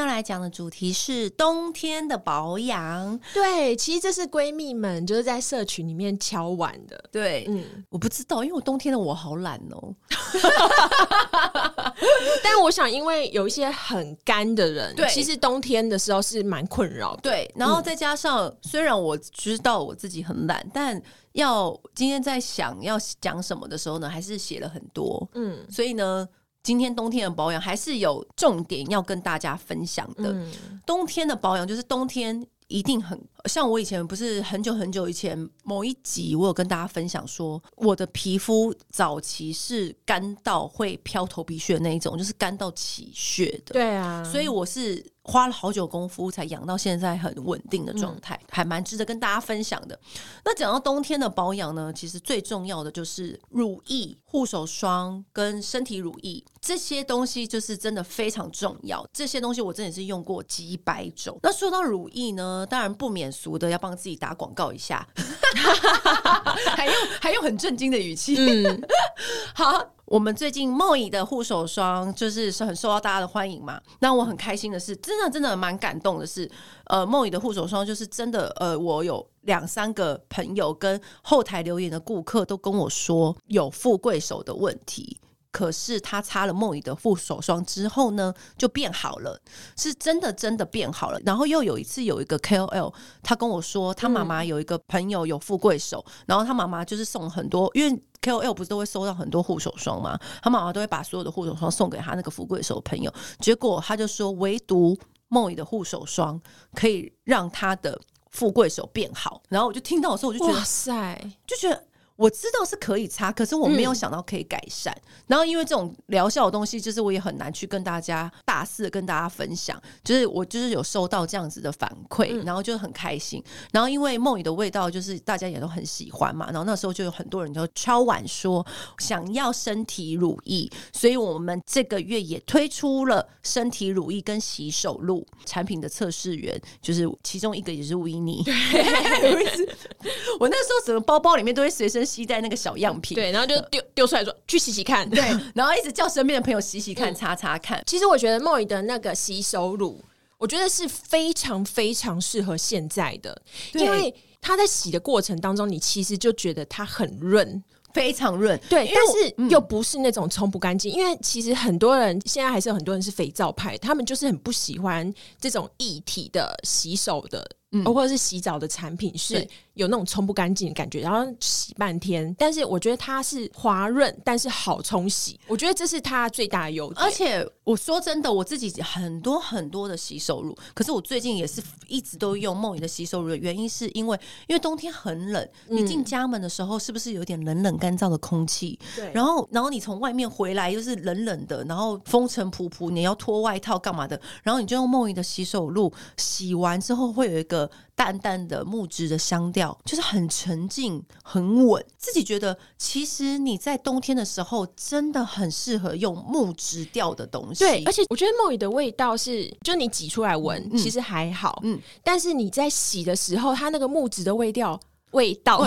要来讲的主题是冬天的保养。对，其实这是闺蜜们就是在社群里面敲碗的。对，嗯，我不知道，因为我冬天的我好懒哦。但我想，因为有一些很干的人，对，其实冬天的时候是蛮困扰的。对，然后再加上，嗯，虽然我知道我自己很懒，但要今天在想要讲什么的时候呢，还是写了很多。嗯，所以呢。今天冬天的保养还是有重点要跟大家分享的。嗯、冬天的保养就是冬天一定很像我以前不是很久很久以前某一集我有跟大家分享说，我的皮肤早期是干到会飘头皮屑那一种，就是干到起屑的。对啊，所以我是。花了好久功夫才养到现在很稳定的状态，嗯，还蛮值得跟大家分享的。那讲到冬天的保养呢，其实最重要的就是乳液、护手霜跟身体乳液这些东西，就是真的非常重要。这些东西我真的是用过几百种。那说到乳液呢，当然不免俗的要帮自己打广告一下，还用还用很震惊的语气。嗯，好。我们最近 Moi 的护手霜就是是很受到大家的欢迎嘛，那我很开心的是，真的真的蛮感动的是，呃，Moi 的护手霜就是真的，呃，我有两三个朋友跟后台留言的顾客都跟我说有富贵手的问题。可是他擦了 Moi 的护手霜之后呢，就变好了，是真的真的变好了。然后又有一次有一个 KOL，他跟我说他妈妈有一个朋友有富贵手，嗯、然后他妈妈就是送很多，因为 KOL 不是都会收到很多护手霜吗？他妈妈都会把所有的护手霜送给他那个富贵手朋友。结果他就说，唯独 Moi 的护手霜可以让他的富贵手变好。然后我就听到的时候，我就觉得哇塞，就觉得。我知道是可以擦，可是我没有想到可以改善。嗯、然后因为这种疗效的东西，就是我也很难去跟大家大肆的跟大家分享。就是我就是有收到这样子的反馈，嗯、然后就很开心。然后因为 Moi 的味道，就是大家也都很喜欢嘛。然后那时候就有很多人就敲碗说想要身体乳液，所以我们这个月也推出了身体乳液跟洗手露产品的测试员，就是其中一个也是 Winnie。我那时候整个包包里面都会随身。吸在那个小样品，对，然后就丢丢出来说去洗洗看，对，然后一直叫身边的朋友洗洗看、擦擦看。其实我觉得 Moi 的那个洗手乳，我觉得是非常非常适合现在的，因为它在洗的过程当中，你其实就觉得它很润，非常润，对，但是又不是那种冲不干净。因为其实很多人现在还是有很多人是肥皂派，他们就是很不喜欢这种液体的洗手的。嗯，或者是洗澡的产品是有那种冲不干净的感觉，然后洗半天。但是我觉得它是滑润，但是好冲洗。我觉得这是它最大的优点。而且我说真的，我自己很多很多的洗手乳，可是我最近也是一直都用 Moi 的洗手乳的原因，是因为因为冬天很冷，你进家门的时候是不是有点冷冷干燥的空气？对。然后，然后你从外面回来又是冷冷的，然后风尘仆仆，你要脱外套干嘛的？然后你就用 Moi 的洗手露洗完之后，会有一个。淡淡的木质的香调，就是很沉静、很稳。自己觉得，其实你在冬天的时候，真的很适合用木质调的东西。对，而且我觉得 Moi 的味道是，就你挤出来闻，嗯、其实还好。嗯，但是你在洗的时候，它那个木质的味道，味道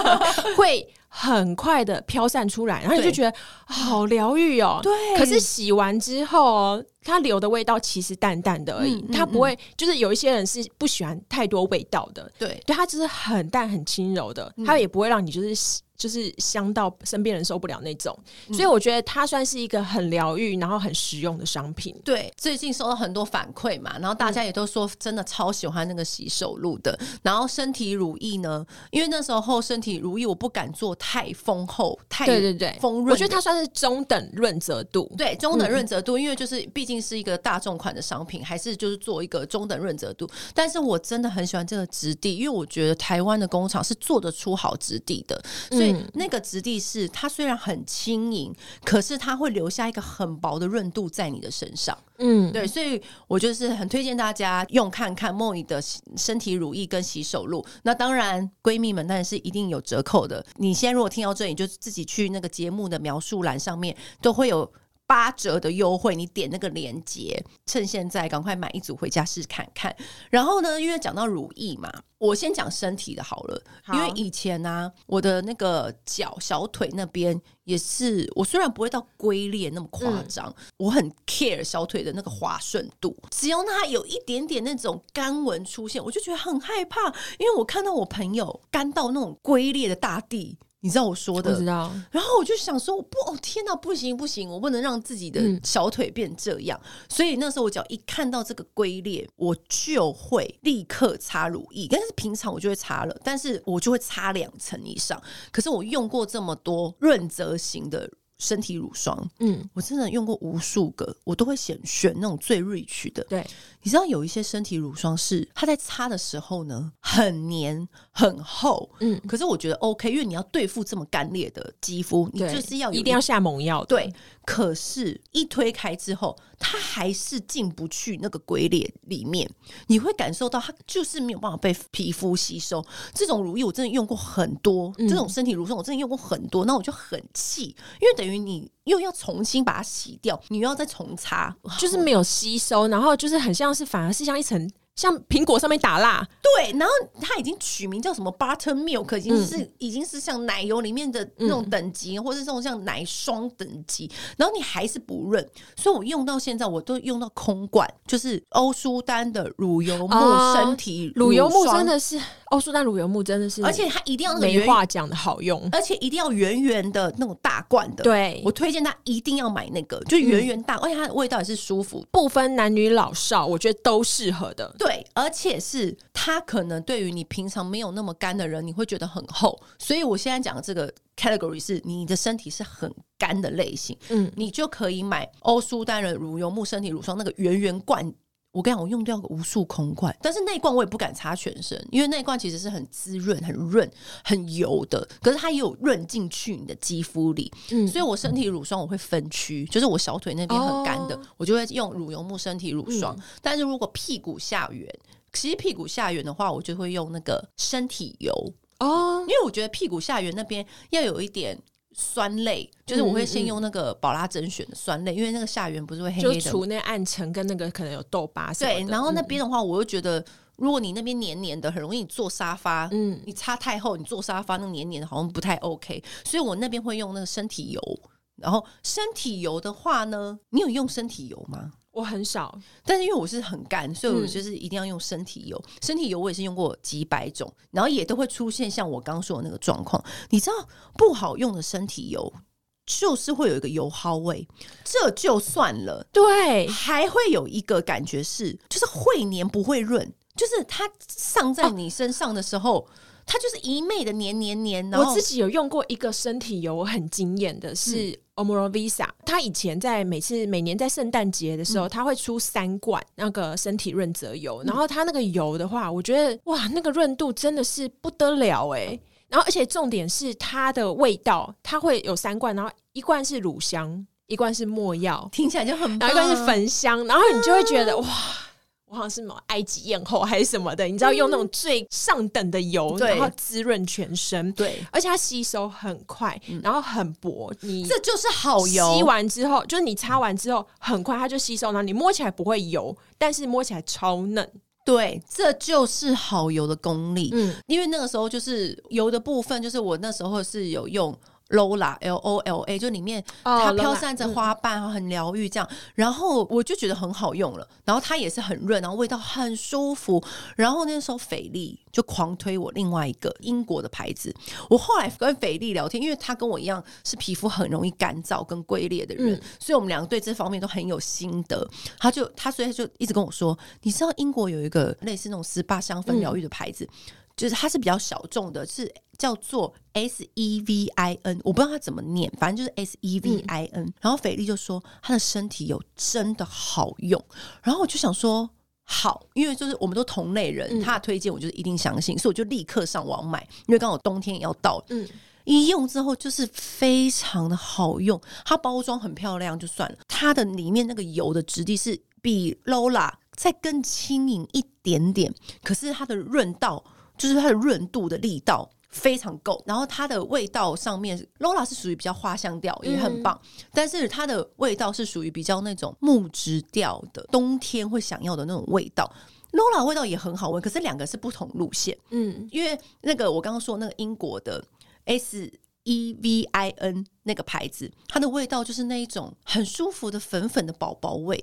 会很快的飘散出来，然后你就觉得好疗愈哦。对，可是洗完之后。它留的味道其实淡淡的而已，嗯嗯、它不会就是有一些人是不喜欢太多味道的，对，对，它就是很淡很轻柔的，它也不会让你就是就是香到身边人受不了那种，嗯、所以我觉得它算是一个很疗愈然后很实用的商品。对，最近收到很多反馈嘛，然后大家也都说真的超喜欢那个洗手露的，然后身体乳液呢，因为那时候身体乳液我不敢做太丰厚，太对对对丰润，我觉得它算是中等润泽度，对中等润泽度，嗯、因为就是毕竟。是一个大众款的商品，还是就是做一个中等润泽度？但是我真的很喜欢这个质地，因为我觉得台湾的工厂是做得出好质地的，所以那个质地是它虽然很轻盈，可是它会留下一个很薄的润度在你的身上。嗯，对，所以我就是很推荐大家用看看 Moi 的身体乳液跟洗手露。那当然，闺蜜们当然是一定有折扣的。你现在如果听到这里，就自己去那个节目的描述栏上面都会有。八折的优惠，你点那个链接，趁现在赶快买一组回家试看看。然后呢，因为讲到乳液嘛，我先讲身体的好了。好因为以前呢、啊，我的那个脚小腿那边也是，我虽然不会到龟裂那么夸张，嗯、我很 care 小腿的那个滑顺度。只要它有一点点那种干纹出现，我就觉得很害怕，因为我看到我朋友干到那种龟裂的大地。你知道我说的，知道。然后我就想说，我不，哦天哪，不行不行，我不能让自己的小腿变这样。嗯、所以那时候我只要一看到这个龟裂，我就会立刻擦乳液。但是平常我就会擦了，但是我就会擦两层以上。可是我用过这么多润泽型的。身体乳霜，嗯，我真的用过无数个，我都会选选那种最 rich 的。对，你知道有一些身体乳霜是它在擦的时候呢，很黏很厚，嗯，可是我觉得 OK，因为你要对付这么干裂的肌肤，你就是要一定要下猛药，对。可是，一推开之后，它还是进不去那个龟裂里面。你会感受到它就是没有办法被皮肤吸收。这种乳液我真的用过很多，嗯、这种身体乳霜我真的用过很多，那我就很气，因为等于你又要重新把它洗掉，你又要再重擦，就是没有吸收，然后就是很像是反而是像一层。像苹果上面打蜡，对，然后它已经取名叫什么 buttermilk，已经是、嗯、已经是像奶油里面的那种等级，嗯、或者是这种像奶霜等级，然后你还是不润，所以我用到现在我都用到空罐，就是欧舒丹的乳油木身体乳、油木真的是欧舒丹乳油木真的是，而且它一定要没话讲的好用，而且一定要圆圆的那种大罐的，对，我推荐他一定要买那个，就圆圆大，嗯、而且它的味道也是舒服，不分男女老少，我觉得都适合的。对，而且是它可能对于你平常没有那么干的人，你会觉得很厚。所以我现在讲的这个 category 是你的身体是很干的类型，嗯，你就可以买欧舒丹人乳油木身体乳霜那个圆圆罐。我跟你讲，我用掉个无数空罐，但是那一罐我也不敢擦全身，因为那一罐其实是很滋润、很润、很油的，可是它也有润进去你的肌肤里。嗯，所以我身体乳霜我会分区，就是我小腿那边很干的，哦、我就会用乳油木身体乳霜。嗯、但是如果屁股下缘，其实屁股下缘的话，我就会用那个身体油哦，因为我觉得屁股下缘那边要有一点。酸类就是我会先用那个宝拉甄选的酸类，嗯嗯，因为那个下缘不是会黑黑的，就除那暗沉跟那个可能有痘疤。对，然后那边的话，我又觉得如果你那边黏黏的，很容易你坐沙发，嗯，你擦太厚，你坐沙发那黏黏的，好像不太 OK。所以我那边会用那个身体油。然后身体油的话呢，你有用身体油吗？我很少，但是因为我是很干，所以我就是一定要用身体油。嗯、身体油我也是用过几百种，然后也都会出现像我刚刚说的那个状况。你知道不好用的身体油就是会有一个油耗味，这就算了，对，还会有一个感觉是，就是会黏不会润，就是它上在你身上的时候。哦它就是一昧的黏黏黏。然后我自己有用过一个身体油，我很惊艳的是 Omorovicza。它以前在每次每年在圣诞节的时候，它会出三罐那个身体润泽油。然后它那个油的话，我觉得哇，那个润度真的是不得了哎。然后而且重点是它的味道，它会有三罐，然后一罐是乳香，一罐是没药，听起来就很棒，然后一罐是焚香，然后你就会觉得哇。好像是什么埃及艳后还是什么的，你知道用那种最上等的油，嗯、然后滋润全身，对，而且它吸收很快，嗯、然后很薄，你这就是好油。吸完之后，就是你擦完之后很快它就吸收，然后你摸起来不会油，但是摸起来超嫩。对，这就是好油的功力。嗯，因为那个时候就是油的部分，就是我那时候是有用。Lola L O L A 就里面它飘散着花瓣，很疗愈这样，然后我就觉得很好用了，然后它也是很润，然后味道很舒服，然后那时候斐丽就狂推我另外一个英国的牌子，我后来跟斐丽聊天，因为他跟我一样是皮肤很容易干燥跟龟裂的人，所以我们两个对这方面都很有心得。他就他所以就一直跟我说，你知道英国有一个类似那种 SPA 香氛疗愈的牌子。就是它是比较小众的，是叫做 S E V I N，我不知道它怎么念，反正就是 S E V I N。嗯、然后斐莉就说他的身体油真的好用，然后我就想说好，因为就是我们都同类人，他的推荐我就是一定相信，所以我就立刻上网买，因为刚好冬天也要到了。嗯，一用之后就是非常的好用，它包装很漂亮就算了，它的里面那个油的质地是比 Lola 再更轻盈一点点，可是它的润道。就是它的润度的力道非常够，然后它的味道上面，Lola 是属于比较花香调，也很棒，嗯、但是它的味道是属于比较那种木质调的，冬天会想要的那种味道。Lola 味道也很好闻，可是两个是不同路线，嗯，因为那个我刚刚说那个英国的 S E V I N 那个牌子，它的味道就是那一种很舒服的粉粉的宝宝味。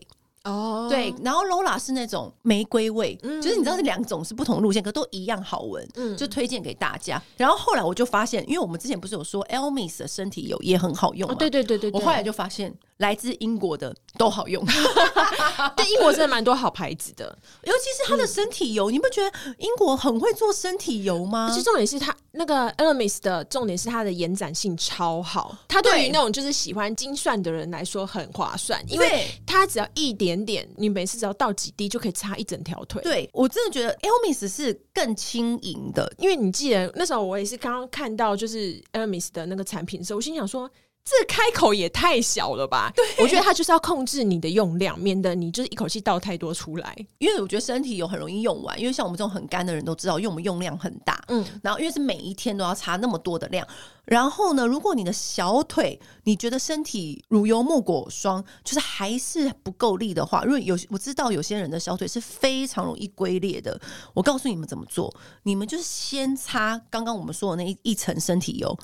哦，oh. 对，然后 Lola 是那种玫瑰味，嗯、就是你知道这两种是不同路线，可都一样好闻，嗯，就推荐给大家。然后后来我就发现，因为我们之前不是有说 Elmis 的身体油也很好用吗？对对对对，我后来就发现来自英国的都好用，对，英国真的蛮多好牌子的，尤其是它的身体油，嗯、你不觉得英国很会做身体油吗？其实重点是它那个 Elmis 的重点是它的延展性超好，它对于那种就是喜欢精算的人来说很划算，因为它只要一点。点点，你每次只要倒几滴就可以擦一整条腿。对，我真的觉得 Elmis 是更轻盈的，因为你记得那时候我也是刚刚看到就是 Elmis 的那个产品的时候，我心想说。这开口也太小了吧？对，我觉得它就是要控制你的用量，免得你就是一口气倒太多出来。因为我觉得身体油很容易用完，因为像我们这种很干的人都知道，因为我们用量很大。嗯，然后因为是每一天都要擦那么多的量，然后呢，如果你的小腿你觉得身体乳油木果霜就是还是不够力的话，如果有我知道有些人的小腿是非常容易龟裂的，我告诉你们怎么做，你们就是先擦刚刚我们说的那一一层身体油。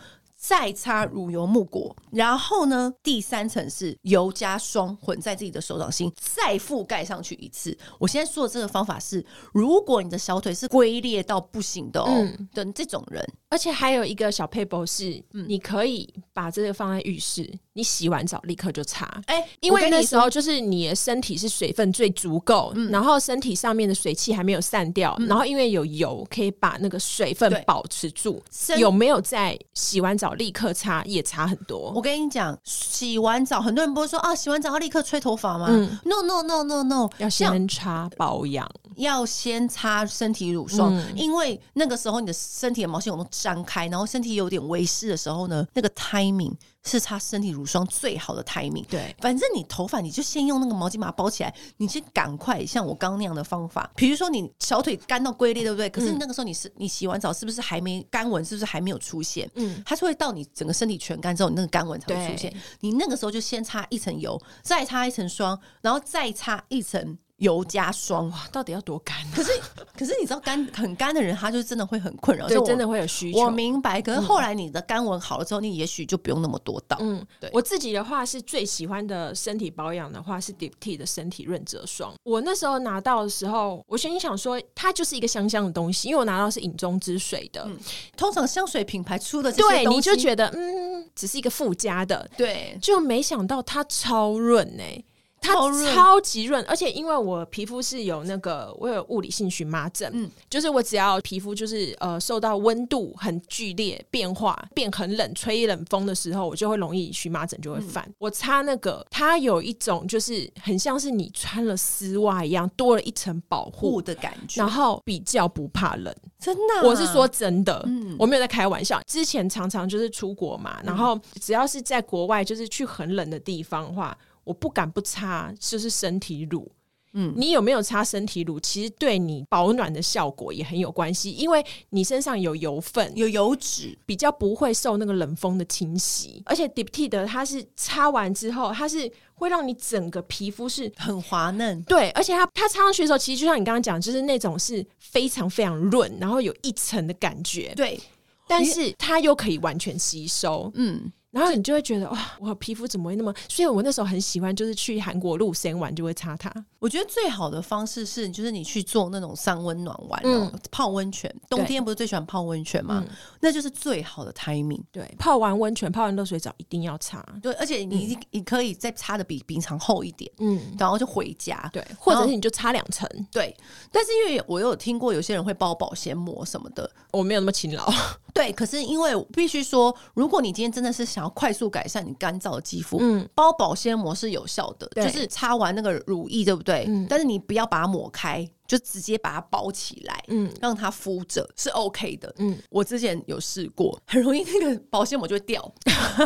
再擦乳油木果，然后呢，第三层是油加霜混在自己的手掌心，再覆盖上去一次。我现在说的这个方法是，如果你的小腿是龟裂到不行的哦，嗯、的这种人，而且还有一个小配博是，嗯、你可以把这个放在浴室，你洗完澡立刻就擦。哎、欸，因为那时候就是你的身体是水分最足够，嗯、然后身体上面的水汽还没有散掉，嗯、然后因为有油可以把那个水分保持住。有没有在洗完澡？立刻擦也差很多。我跟你讲，洗完澡，很多人不会说啊，洗完澡要立刻吹头发吗？嗯，no no no no no，要先擦保养，要先擦身体乳霜，嗯、因为那个时候你的身体的毛细孔都张开，然后身体有点微湿的时候呢，那个 timing。是擦身体乳霜最好的 timing。对，反正你头发你就先用那个毛巾把它包起来，你先赶快像我刚刚那样的方法。比如说你小腿干到龟裂，对不对？可是那个时候你是你洗完澡是不是还没干纹？是不是还没有出现？嗯，它是会到你整个身体全干之后，你那个干纹才会出现。你那个时候就先擦一层油，再擦一层霜，然后再擦一层。油加霜哇，到底要多干？可是可是你知道干 很干的人，他就真的会很困扰，就，真的会有需求。我明白。可是后来你的干纹好了之后，你也许就不用那么多道。嗯，对。我自己的话是最喜欢的身体保养的话是 Diptyque 的身体润泽霜。我那时候拿到的时候，我心里想说它就是一个香香的东西，因为我拿到是饮中之水的。嗯，通常香水品牌出的这些东西，对，你就觉得嗯，只是一个附加的，对，就没想到它超润呢、欸。它超级润，而且因为我皮肤是有那个我有物理性荨麻疹，嗯，就是我只要皮肤就是呃受到温度很剧烈变化，变很冷，吹冷风的时候，我就会容易荨麻疹就会犯。嗯、我擦那个，它有一种就是很像是你穿了丝袜一样，多了一层保护的感觉，然后比较不怕冷，真的、啊，我是说真的，嗯，我没有在开玩笑。之前常常就是出国嘛，然后只要是在国外，就是去很冷的地方的话。我不敢不擦，就是身体乳。嗯，你有没有擦身体乳？其实对你保暖的效果也很有关系，因为你身上有油分、有油脂，比较不会受那个冷风的侵袭。而且 Diptyque 的它是擦完之后，它是会让你整个皮肤是很滑嫩。对，而且它它擦上去的时候，其实就像你刚刚讲，就是那种是非常非常润，然后有一层的感觉。对，但是它又可以完全吸收。嗯。然后你就会觉得哇，我皮肤怎么会那么？所以我那时候很喜欢，就是去韩国露仙玩就会擦它。我觉得最好的方式是，就是你去做那种三温暖玩，嗯、泡温泉。冬天不是最喜欢泡温泉吗？嗯、那就是最好的 timing。对，泡完温泉、泡完热水澡一定要擦。对，而且你、嗯、你可以再擦的比平常厚一点，嗯，然后就回家。对，或者是你就擦两层。对，但是因为我有听过有些人会包保鲜膜什么的，我没有那么勤劳。对，可是因为必须说，如果你今天真的是想要快速改善你干燥的肌肤，嗯，包保鲜膜是有效的，就是擦完那个乳液，对不对？嗯，但是你不要把它抹开，就直接把它包起来，嗯，让它敷着是 OK 的，嗯，我之前有试过，很容易那个保鲜膜就会掉，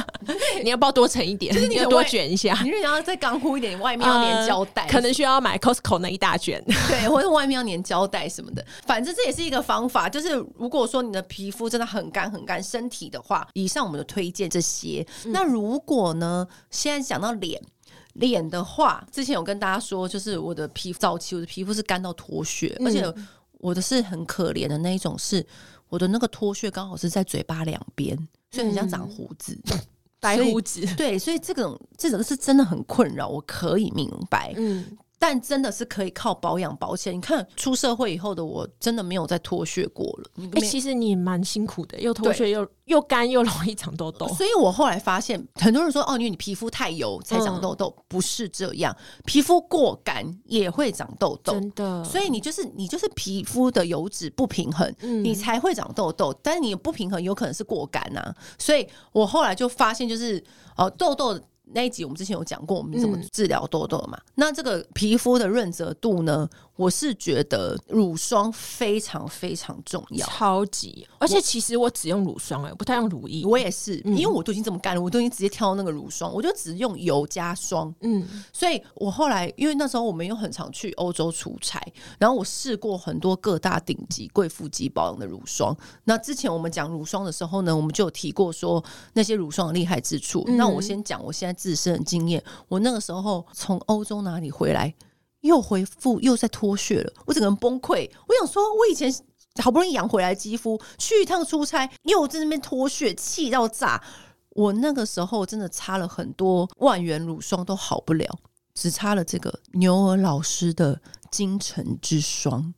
你要不要多层一点，就是你要多卷一下，你要再干敷一点，你外面要粘胶带，可能需要买 Costco 那一大卷，对，或者外面要粘胶带什么的，反正这也是一个方法。就是如果说你的皮肤真的很干很干，身体的话，以上我们就推荐这些。嗯、那如果呢，现在讲到脸。脸的话，之前有跟大家说，就是我的皮肤早期，我的皮肤是干到脱屑，嗯、而且我的是很可怜的那一种，是我的那个脱屑刚好是在嘴巴两边，所以很像长胡子，嗯、白胡子。对，所以这种这种是真的很困扰，我可以明白。嗯。但真的是可以靠保养保险。你看出社会以后的我，真的没有再脱屑过了。哎、欸，其实你蛮辛苦的，又脱屑又又干又容易长痘痘。所以我后来发现，很多人说哦，因为你皮肤太油才长痘痘，嗯、不是这样，皮肤过干也会长痘痘。真的，所以你就是你就是皮肤的油脂不平衡，嗯、你才会长痘痘。但是你不平衡有可能是过干啊。所以我后来就发现，就是哦，痘痘。那一集我们之前有讲过，我们怎么治疗痘痘嘛？嗯、那这个皮肤的润泽度呢？我是觉得乳霜非常非常重要，超级。而且其实我只用乳霜哎、欸，不太用乳液。我也是，嗯、因为我都已经这么干了，我都已经直接挑那个乳霜，我就只用油加霜。嗯，所以我后来因为那时候我们又很常去欧洲出差，然后我试过很多各大顶级贵妇级保养的乳霜。那之前我们讲乳霜的时候呢，我们就有提过说那些乳霜的厉害之处。嗯、那我先讲我现在自身的经验，我那个时候从欧洲哪里回来？又恢复又在脱屑了，我整个人崩溃。我想说，我以前好不容易养回来肌肤，去一趟出差又在那边脱屑，气到炸。我那个时候真的擦了很多万元乳霜都好不了，只擦了这个牛尔老师的精诚之霜。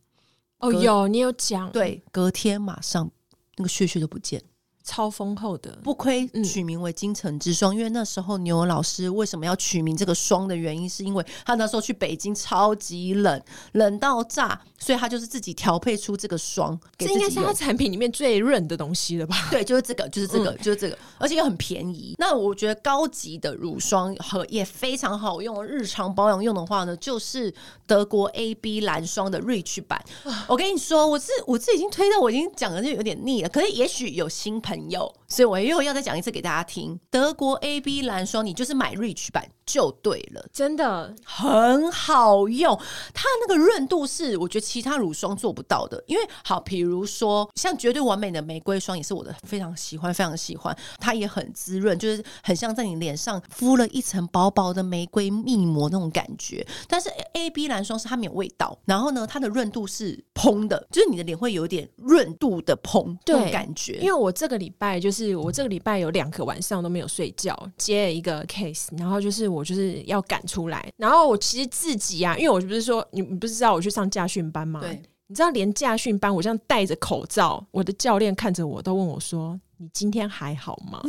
哦，有你有讲，对，隔天马上那个屑屑都不见。超丰厚的，不亏取名为京城之霜。嗯、因为那时候牛老师为什么要取名这个霜的原因，是因为他那时候去北京超级冷，冷到炸，所以他就是自己调配出这个霜。这应该是他产品里面最润的东西了吧？对，就是这个，就是这个，嗯、就是这个，而且又很便宜。那我觉得高级的乳霜和也非常好用，日常保养用的话呢，就是德国 AB 蓝霜的 Rich 版。我跟你说，我是我自己已经推到我已经讲的就有点腻了，可是也许有新朋友。所以我又要再讲一次给大家听。德国 AB 蓝霜，你就是买 Rich 版就对了，真的很好用。它那个润度是我觉得其他乳霜做不到的。因为好，比如说像绝对完美的玫瑰霜，也是我的非常喜欢，非常喜欢。它也很滋润，就是很像在你脸上敷了一层薄薄的玫瑰面膜那种感觉。但是 AB 蓝霜是它没有味道，然后呢，它的润度是蓬的，就是你的脸会有点润度的蓬，这种感觉。因为我这个礼拜就是我这个礼拜有两个晚上都没有睡觉，接了一个 case，然后就是我就是要赶出来，然后我其实自己啊，因为我不是说你你不是知道我去上驾训班吗？对，你知道连驾训班我这样戴着口罩，我的教练看着我都问我说：“你今天还好吗？”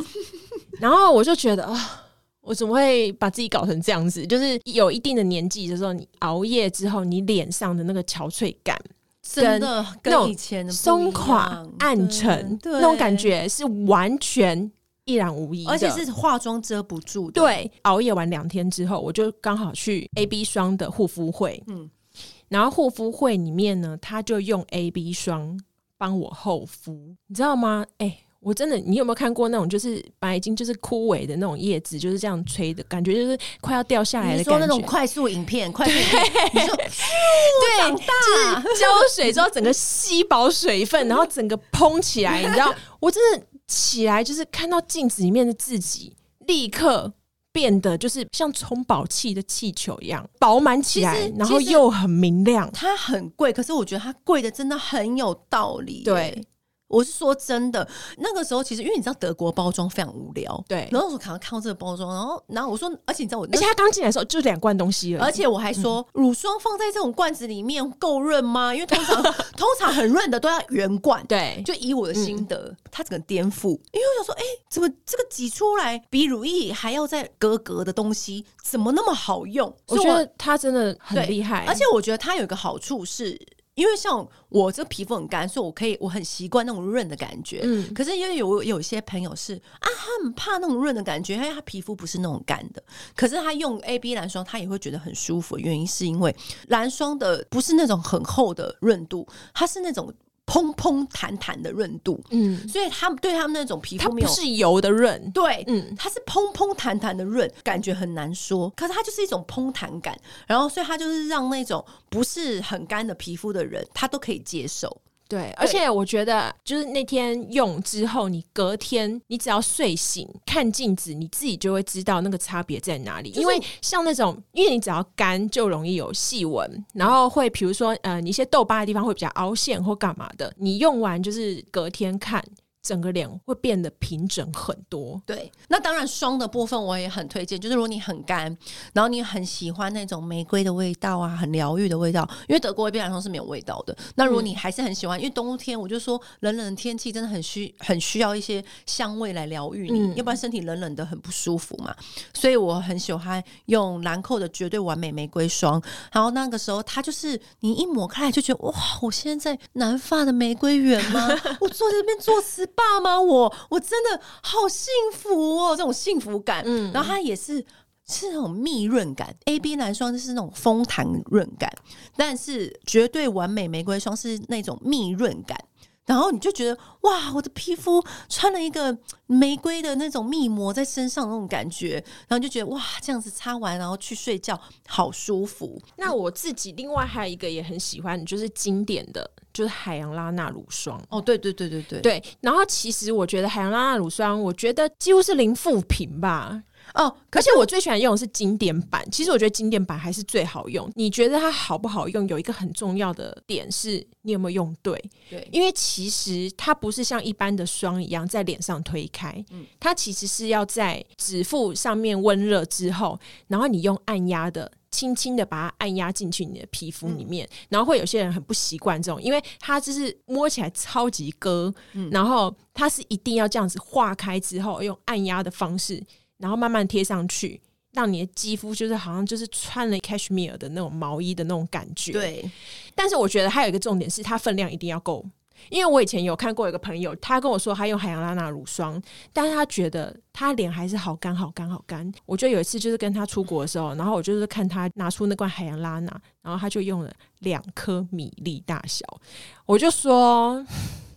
然后我就觉得啊，我怎么会把自己搞成这样子？就是有一定的年纪的时候，你熬夜之后，你脸上的那个憔悴感。真的跟以前的松垮、暗沉那种感觉是完全一览无遗，而且是化妆遮不住的。对，熬夜完两天之后，我就刚好去 AB 霜的护肤会，嗯，然后护肤会里面呢，他就用 AB 霜帮我厚敷，你知道吗？哎、欸。我真的，你有没有看过那种就是白金就是枯萎的那种叶子，就是这样吹的感觉，就是快要掉下来的感觉。你说那种快速影片，快速影片，你说 对，就是浇水之后整个吸饱水分，然后整个膨起来，你知道？我真的起来就是看到镜子里面的自己，立刻变得就是像充饱气的气球一样饱满起来，然后又很明亮。它很贵，可是我觉得它贵的真的很有道理。对。我是说真的，那个时候其实因为你知道德国包装非常无聊，对。然后我可能看到这个包装，然后然后我说，而且你知道我，而且他刚进来的时候就两罐东西了，而且我还说、嗯、乳霜放在这种罐子里面够润吗？因为通常 通常很润的都要圆罐，对。就以我的心得，嗯、它整个颠覆，因为我想说，哎、欸，怎么这个挤出来比乳液还要再格格的东西，怎么那么好用？我觉得它真的很厉害，而且我觉得它有一个好处是。因为像我这皮肤很干，所以我可以我很习惯那种润的感觉。嗯，可是因为有有些朋友是啊，他很怕那种润的感觉，因为他皮肤不是那种干的。可是他用 AB 蓝霜，他也会觉得很舒服。原因是因为蓝霜的不是那种很厚的润度，它是那种。砰砰弹弹的润度，嗯，所以他们对他们那种皮肤没有，它不是油的润，对，嗯，它是砰砰弹弹的润，感觉很难说，可是它就是一种砰弹感，然后所以它就是让那种不是很干的皮肤的人，他都可以接受。对，而且我觉得，就是那天用之后，你隔天你只要睡醒看镜子，你自己就会知道那个差别在哪里。因为像那种，因为你只要干就容易有细纹，然后会比如说呃，你一些痘疤的地方会比较凹陷或干嘛的，你用完就是隔天看。整个脸会变得平整很多。对，那当然霜的部分我也很推荐，就是如果你很干，然后你很喜欢那种玫瑰的味道啊，很疗愈的味道，因为德国 AB 蓝霜是没有味道的。那如果你还是很喜欢，嗯、因为冬天我就说冷冷的天气真的很需很需要一些香味来疗愈你，嗯、要不然身体冷冷的很不舒服嘛。所以我很喜欢用兰蔻的绝对完美玫瑰霜，然后那个时候它就是你一抹开来就觉得哇，我现在在南法的玫瑰园吗？我坐在这边做丝。爸妈，我我真的好幸福哦，这种幸福感。嗯，然后它也是是那种蜜润感，AB 蓝霜就是那种丰弹润感，但是绝对完美玫瑰霜是那种蜜润感。然后你就觉得哇，我的皮肤穿了一个玫瑰的那种蜜膜在身上那种感觉，然后就觉得哇，这样子擦完然后去睡觉好舒服。那我自己另外还有一个也很喜欢，就是经典的，就是海洋拉娜乳霜。哦，对对对对对对。然后其实我觉得海洋拉娜乳霜，我觉得几乎是零负评吧。哦，而且我最喜欢用的是经典版。其实我觉得经典版还是最好用。你觉得它好不好用？有一个很重要的点是你有没有用对？对，因为其实它不是像一般的霜一样在脸上推开，嗯，它其实是要在指腹上面温热之后，然后你用按压的，轻轻的把它按压进去你的皮肤里面。嗯，然后会有些人很不习惯这种，因为它就是摸起来超级割，嗯，然后它是一定要这样子化开之后用按压的方式。然后慢慢贴上去，让你的肌肤就是好像就是穿了 cashmere 的那种毛衣的那种感觉。对，但是我觉得还有一个重点是，它分量一定要够。因为我以前有看过一个朋友，他跟我说他用海洋拉娜乳霜，但是他觉得他脸还是好干、好干、好干。我就有一次就是跟他出国的时候，然后我就是看他拿出那罐海洋拉娜，然后他就用了两颗米粒大小，我就说。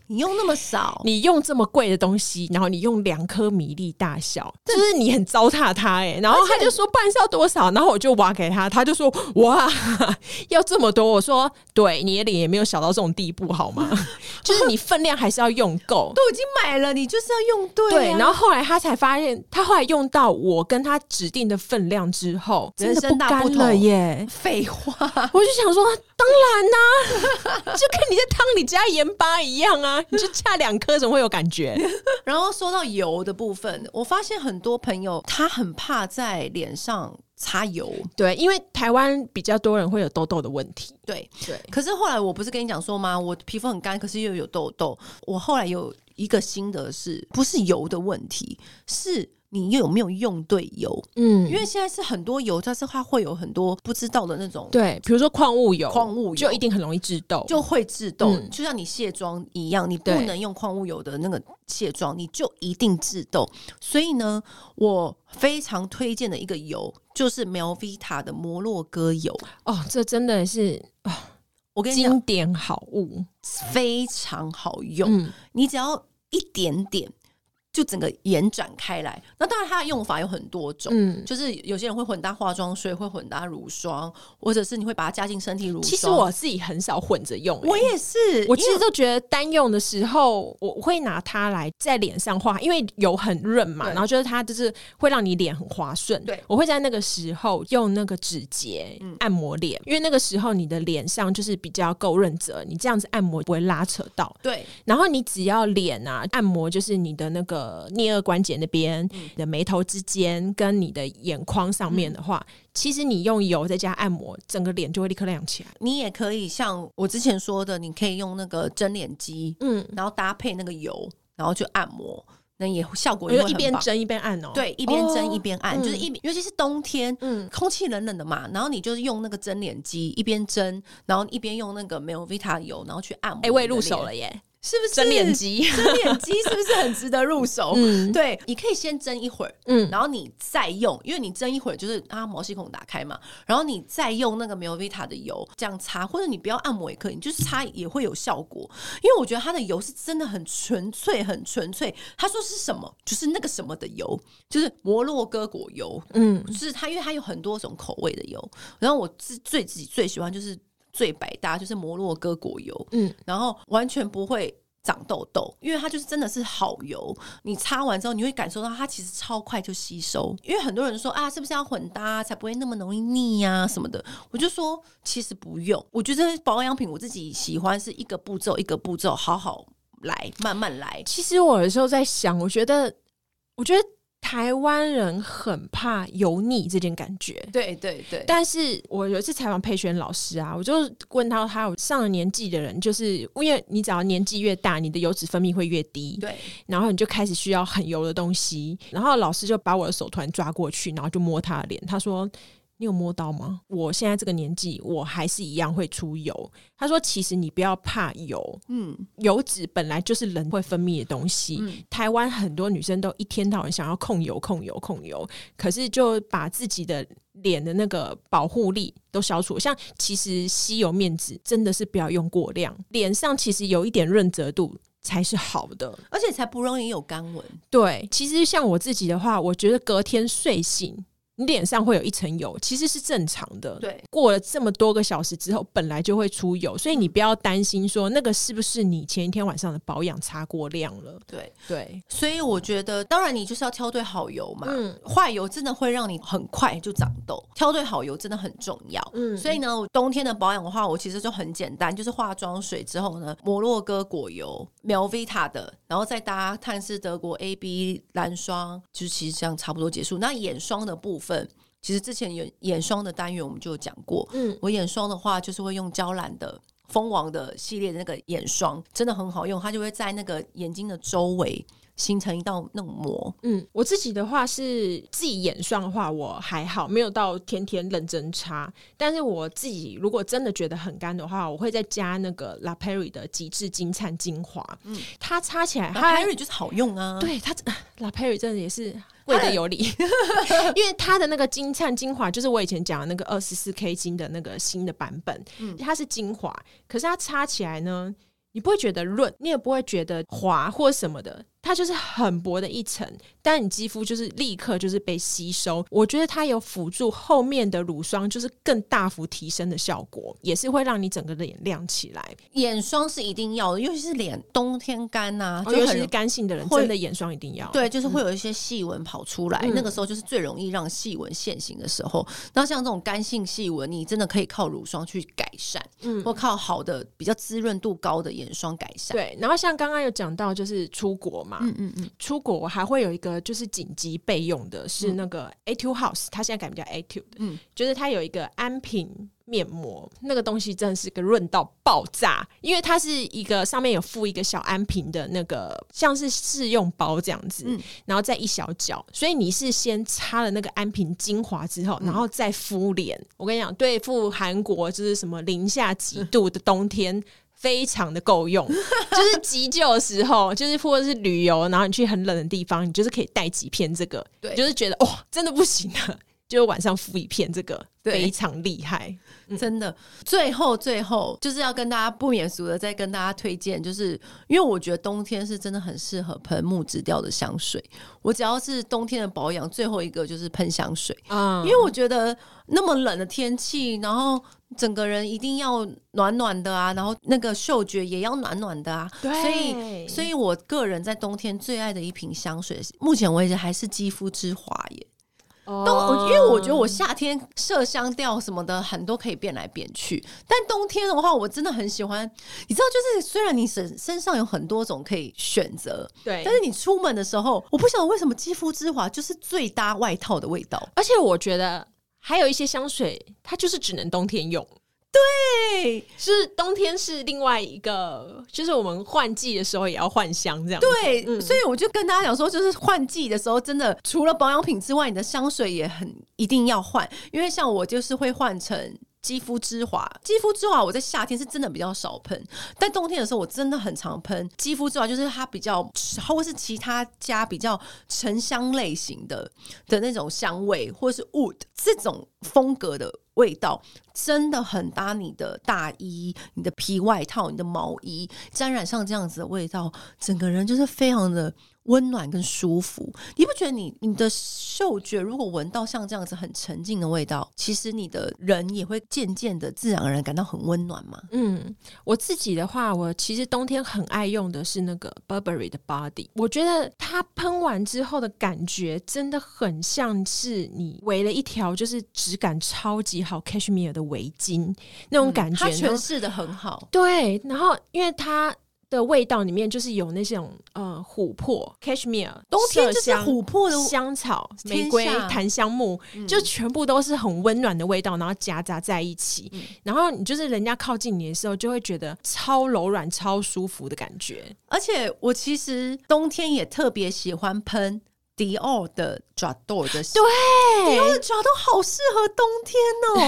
你用那么少，你用这么贵的东西，然后你用两颗米粒大小，就是你很糟蹋它哎、欸。然后他就说，不然是要多少？然后我就挖给他，他就说哇，要这么多。我说对，你的脸也没有小到这种地步好吗？就是你分量还是要用够。都已经买了，你就是要用对、啊。对，然后后来他才发现，他后来用到我跟他指定的分量之后，真的不干了耶。废话，我就想说，当然呐、啊，就跟你在汤里加盐巴一样啊。你就差两颗，怎么会有感觉？然后说到油的部分，我发现很多朋友他很怕在脸上擦油，对，因为台湾比较多人会有痘痘的问题，对对。可是后来我不是跟你讲说吗？我皮肤很干，可是又有痘痘。我后来有一个心得是，不是油的问题，是。你又有没有用对油？嗯，因为现在是很多油，但是它会有很多不知道的那种。对，比如说矿物油，矿物油就一定很容易致痘，就会致痘。嗯、就像你卸妆一样，你不能用矿物油的那个卸妆，你就一定致痘。所以呢，我非常推荐的一个油就是 Melvita 的摩洛哥油。哦，这真的是啊，我跟你讲，经典好物，非常好用。嗯、你只要一点点。就整个延展开来，那当然它的用法有很多种，嗯，就是有些人会混搭化妆水，会混搭乳霜，或者是你会把它加进身体乳霜。其实我自己很少混着用，欸，我也是。我其实都觉得单用的时候，我会拿它来在脸上画，因为油很润嘛，然后就是它就是会让你脸很滑顺。对，我会在那个时候用那个指节按摩脸，嗯，因为那个时候你的脸上就是比较够润泽，你这样子按摩不会拉扯到。对，然后你只要脸啊按摩，就是你的那个。呃，颞顎关节那边，你的眉头之间跟你的眼眶上面的话，嗯、其实你用油再加按摩，整个脸就会立刻亮起来。你也可以像我之前说的，你可以用那个蒸脸机，嗯，然后搭配那个油，然后去按摩。那也效果也会一边蒸一边按哦。对，一边蒸一边按，就是一尤其是冬天，嗯，空气冷冷的嘛，然后你就是用那个蒸脸机一边蒸，然后一边用那个 Melvita 油，然后去按摩。哎，我也入手了耶。是不是蒸脸机？蒸脸机是不是很值得入手？嗯，对，你可以先蒸一会儿，嗯，然后你再用，因为你蒸一会儿就是啊毛细孔打开嘛，然后你再用那个 Melvita 的油这样擦，或者你不要按摩也可以，你就是擦也会有效果。因为我觉得它的油是真的很纯粹，很纯粹。他说是什么？就是那个什么的油，就是摩洛哥果油，嗯，就是它，因为它有很多种口味的油。然后我自最自己最喜欢就是。最百搭就是摩洛哥果油，嗯，然后完全不会长痘痘，因为它就是真的是好油。你擦完之后，你会感受到它其实超快就吸收。因为很多人说啊，是不是要混搭才不会那么容易腻呀什么的？我就说其实不用。我觉得保养品我自己喜欢是一个步骤一个步骤，好好来，慢慢来。其实我有时候在想，我觉得，我觉得。台湾人很怕油腻这件感觉，对对对。但是我有一次采访佩璇老师啊，我就问到他，我上了年纪的人，就是因为你只要年纪越大，你的油脂分泌会越低，对，然后你就开始需要很油的东西，然后老师就把我的手突然抓过去，然后就摸他的脸，他说。你有摸到吗？我现在这个年纪，我还是一样会出油。他说：“其实你不要怕油，嗯，油脂本来就是人会分泌的东西。嗯，台湾很多女生都一天到晚想要控油、控油、控油，可是就把自己的脸的那个保护力都消除。像其实吸油面纸真的是不要用过量，脸上其实有一点润泽度才是好的，而且才不容易有干纹。对，其实像我自己的话，我觉得隔天睡醒。”你脸上会有一层油，其实是正常的。对，过了这么多个小时之后，本来就会出油，所以你不要担心说那个是不是你前一天晚上的保养擦过量了。对对，所以我觉得，当然你就是要挑对好油嘛。嗯，坏油真的会让你很快就长痘，挑对好油真的很重要。嗯，所以呢，冬天的保养的话，我其实就很简单，就是化妆水之后呢，摩洛哥果油、Melvita 的，然后再搭探视德国 AB 蓝霜，就其实这样差不多结束。那眼霜的部分。份其实之前眼眼霜的单元，我们就有讲过。嗯，我眼霜的话，就是会用娇兰的蜂王的系列的那个眼霜，真的很好用，它就会在那个眼睛的周围形成一道那种膜。嗯，我自己的话是自己眼霜的话，我还好，没有到天天认真擦。但是我自己如果真的觉得很干的话，我会再加那个 La Prairie 的极致金灿精华。嗯，它擦起来 La Prairie 就是好用啊。对它 La Prairie 真的也是。贵的有理，因为它的那个金灿精华就是我以前讲的那个二十四 K 金的那个新的版本，嗯，它是精华，可是它擦起来呢，你不会觉得润，你也不会觉得滑或什么的。它就是很薄的一层，但你肌肤就是立刻就是被吸收。我觉得它有辅助后面的乳霜，就是更大幅提升的效果，也是会让你整个脸亮起来。眼霜是一定要的，尤其是脸冬天干呐、啊，尤其是干性的人，真的眼霜一定要。对，就是会有一些细纹跑出来，嗯、那个时候就是最容易让细纹现形的时候。那像这种干性细纹，你真的可以靠乳霜去改善，嗯，或靠好的比较滋润度高的眼霜改善。对，然后像刚刚有讲到，就是出国嘛。嗯嗯嗯，出国我还会有一个就是紧急备用的，是那个 Etude House，它现在改名叫 Etude，嗯，就是它有一个安瓶面膜，那个东西真的是个润到爆炸，因为它是一个上面有附一个小安瓶的那个像是试用包这样子，嗯，然后再一小角，所以你是先擦了那个安瓶精华之后，然后再敷脸。我跟你讲，对付韩国就是什么零下几度的冬天。非常的够用，就是急救的时候，就是或者是旅游，然后你去很冷的地方，你就是可以带几片这个，对，就是觉得哇，真的不行了，就晚上敷一片这个，非常厉害，真的。最后最后就是要跟大家不免俗的再跟大家推荐，就是因为我觉得冬天是真的很适合喷木质调的香水。我只要是冬天的保养，最后一个就是喷香水啊，因为我觉得那么冷的天气，然后。整个人一定要暖暖的啊，然后那个嗅觉也要暖暖的啊。对，所以，所以我个人在冬天最爱的一瓶香水，目前为止还是肌肤之华耶。哦，冬，因为我觉得我夏天麝香调什么的很多可以变来变去，但冬天的话，我真的很喜欢。你知道，就是虽然你身身上有很多种可以选择，对，但是你出门的时候，我不晓得为什么肌肤之华就是最搭外套的味道，而且我觉得。还有一些香水，它就是只能冬天用。对，是冬天是另外一个，就是我们换季的时候也要换香这样。对，嗯、所以我就跟大家讲说，就是换季的时候，真的除了保养品之外，你的香水也很一定要换，因为像我就是会换成。肌肤之华，肌肤之华，我在夏天是真的比较少喷，但冬天的时候我真的很常喷。肌肤之华就是它比较，或是其他家比较沉香类型的的那种香味，或是 wood 这种风格的味道，真的很搭你的大衣、你的皮外套、你的毛衣，沾染上这样子的味道，整个人就是非常的。温暖跟舒服，你不觉得你你的嗅觉如果闻到像这样子很沉静的味道，其实你的人也会渐渐的自然而然感到很温暖吗？嗯，我自己的话，我其实冬天很爱用的是那个 Burberry 的 Body，我觉得它喷完之后的感觉真的很像是你围了一条就是直质感超级好 Cashmere 的围巾那种感觉，它诠释的很好。对，然后因为它。的味道里面就是有那种呃琥珀、cashmere，冬天就是琥珀的香草、玫瑰、檀香木，嗯、就全部都是很温暖的味道，然后夹杂在一起，嗯、然后你就是人家靠近你的时候，就会觉得超柔软、超舒服的感觉。而且我其实冬天也特别喜欢喷。迪奥的 J'adore 的，对，迪奥的 J'adore 好适合冬天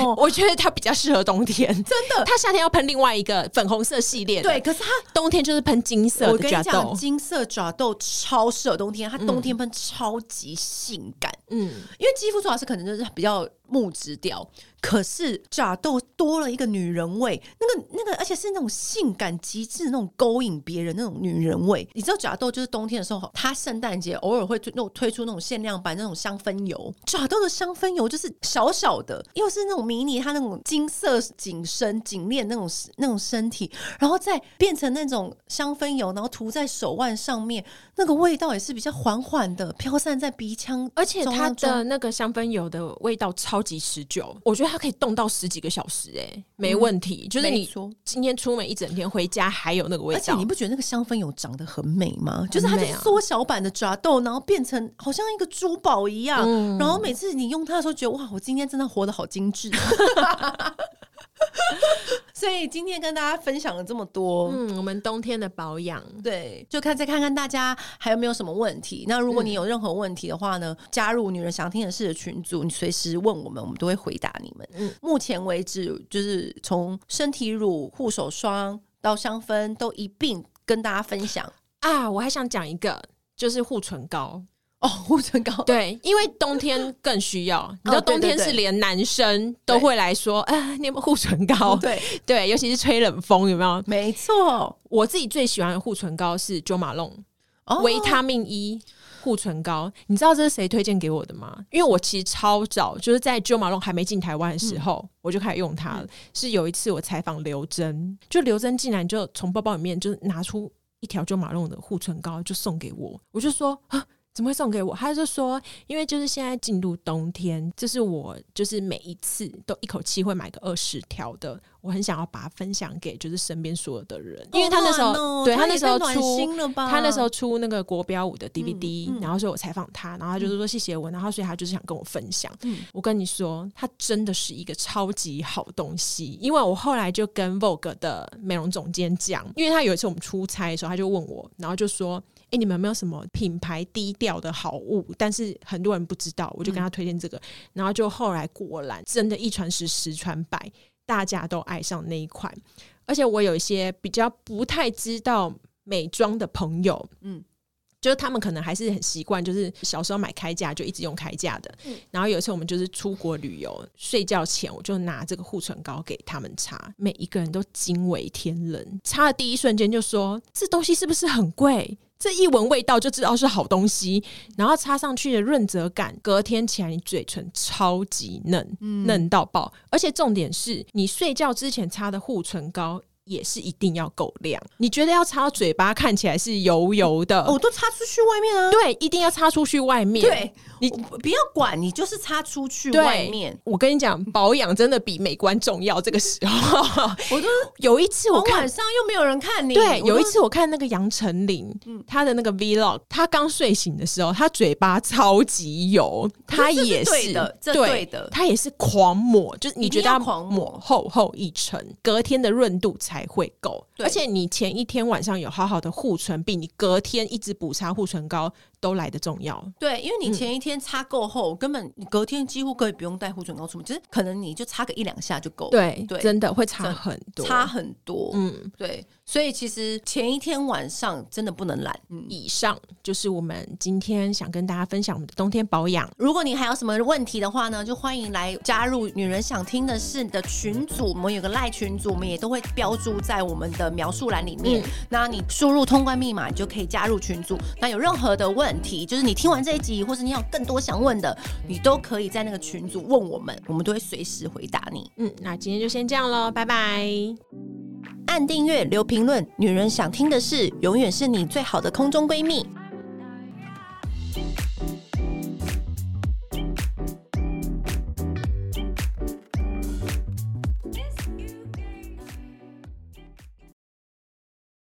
哦。我觉得它比较适合冬天，真的。它夏天要喷另外一个粉红色系列，对。可是它冬天就是喷金色的。我跟你讲，金色 J'adore 超适合冬天，它冬天喷超级性感。嗯，因为肌肤主要是可能就是比较木质调。可是爪豆多了一个女人味，那个那个，而且是那种性感极致那种勾引别人那种女人味。你知道爪豆就是冬天的时候，它圣诞节偶尔会推那种推出那种限量版那种香氛油。爪豆的香氛油就是小小的，又是那种迷你，它那种金色紧身紧链那种那种身体，然后再变成那种香氛油，然后涂在手腕上面，那个味道也是比较缓缓的飘散在鼻腔，而且它的那个香氛油的味道超级持久，我觉得。它可以冻到十几个小时，哎，没问题。嗯、就是你说今天出门一整天，回家还有那个味道。而且你不觉得那个香氛油长得很美吗？就是它就是缩小版的抓豆，然后变成好像一个珠宝一样。嗯、然后每次你用它的时候，觉得哇，我今天真的活得好精致。所以今天跟大家分享了这么多，嗯，我们冬天的保养，对，就看再看看大家还有没有什么问题。那如果你有任何问题的话呢，嗯、加入女人想听的事的群组，你随时问我们，我们都会回答你们。嗯，目前为止，就是从身体乳、护手霜到香氛，都一并跟大家分享啊。我还想讲一个，就是护唇膏。哦，护唇膏对，因为冬天更需要。你知道冬天是连男生都会来说，哎、哦，你有没有护唇膏？对 对，尤其是吹冷风，有没有？没错，我自己最喜欢的护唇膏是 Jo Malone 维他命 E 护唇膏。你知道这是谁推荐给我的吗？因为我其实超早就是在 Jo Malone 还没进台湾的时候，嗯、我就开始用它了。嗯、是有一次我采访刘真，就刘真竟然就从包包里面就拿出一条 Jo Malone 的护唇膏，就送给我。我就说啊。怎么会送给我？他就说，因为就是现在进入冬天，这是我就是每一次都一口气会买个二十条的，我很想要把它分享给就是身边所有的人，因为他那时候、哦、对他那时候出他那时候出那个国标舞的 DVD，、嗯嗯、然后所以我采访他，然后他就是说谢谢我，然后所以他就是想跟我分享。嗯、我跟你说，他真的是一个超级好东西，因为我后来就跟 Vogue 的美容总监讲，因为他有一次我们出差的时候，他就问我，然后就说。哎、欸，你们有没有什么品牌低调的好物？但是很多人不知道，我就跟他推荐这个。嗯、然后就后来果然真的，一传十，十传百，大家都爱上那一款。而且我有一些比较不太知道美妆的朋友，嗯，就是他们可能还是很习惯，就是小时候买开架就一直用开架的。嗯、然后有一次我们就是出国旅游，睡觉前我就拿这个护唇膏给他们擦，每一个人都惊为天人。擦的第一瞬间就说：“这东西是不是很贵？”这一闻味道就知道是好东西，然后擦上去的润泽感，隔天起来你嘴唇超级嫩，嗯、嫩到爆。而且重点是你睡觉之前擦的护唇膏也是一定要够亮。你觉得要擦到嘴巴看起来是油油的，我、哦、都擦出去外面啊。对，一定要擦出去外面。对，你不要管，你就是擦出去外面。我跟你讲，保养真的比美观重要。这个时候，我都 有一次我看晚上又没有人看你。对，有一次我看那个杨丞琳，嗯，她的那个 Vlog，她刚睡醒的时候，她嘴巴超级油，她也是，对的，这对的，她也是狂抹，就是你觉得要狂抹厚厚一层，隔天的润度才会够。而且你前一天晚上有好好的护唇，比你隔天一直补擦护唇膏都来得重要。对，因为你前一天擦够厚，根本你隔天几乎可以不用带护唇膏出门，其实可能你就擦个一两下就够了。对对，真的会差很多，差很多。嗯，对。所以其实前一天晚上真的不能懒。嗯，以上就是我们今天想跟大家分享我们的冬天保养。如果你还有什么问题的话呢，就欢迎来加入“女人想听的事”的群组。我们有个赖群组，我们也都会标注在我们的描述栏里面。嗯、那你输入通关密码，你就可以加入群组。那有任何的本题就是你听完这一集或是你有更多想问的你都可以在那个群组问我们我们都会随时回答你。嗯那今天就先这样喽拜拜。按订阅留评论女人想听的事永远是你最好的空中闺蜜。